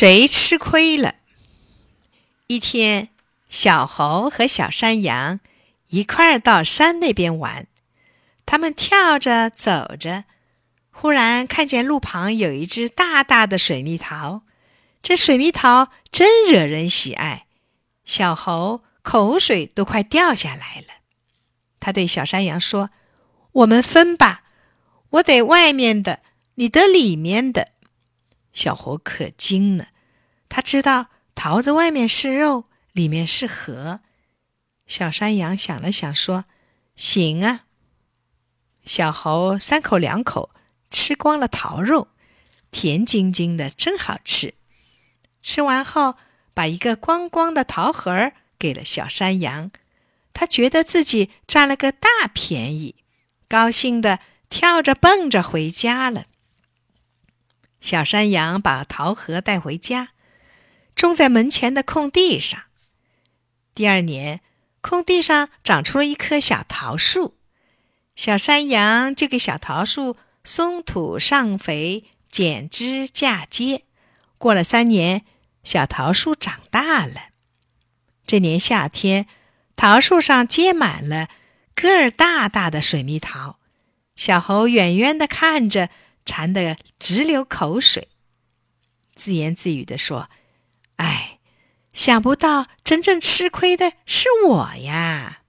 谁吃亏了？一天，小猴和小山羊一块儿到山那边玩。他们跳着走着，忽然看见路旁有一只大大的水蜜桃。这水蜜桃真惹人喜爱，小猴口水都快掉下来了。他对小山羊说：“我们分吧，我得外面的，你得里面的。”小猴可惊了，他知道桃子外面是肉，里面是核。小山羊想了想，说：“行啊。”小猴三口两口吃光了桃肉，甜津津的，真好吃。吃完后，把一个光光的桃核给了小山羊，他觉得自己占了个大便宜，高兴的跳着蹦着回家了。小山羊把桃核带回家，种在门前的空地上。第二年，空地上长出了一棵小桃树，小山羊就给小桃树松土、上肥、剪枝、嫁接。过了三年，小桃树长大了。这年夏天，桃树上结满了个儿大大的水蜜桃，小猴远远的看着。馋得直流口水，自言自语地说：“哎，想不到真正吃亏的是我呀。”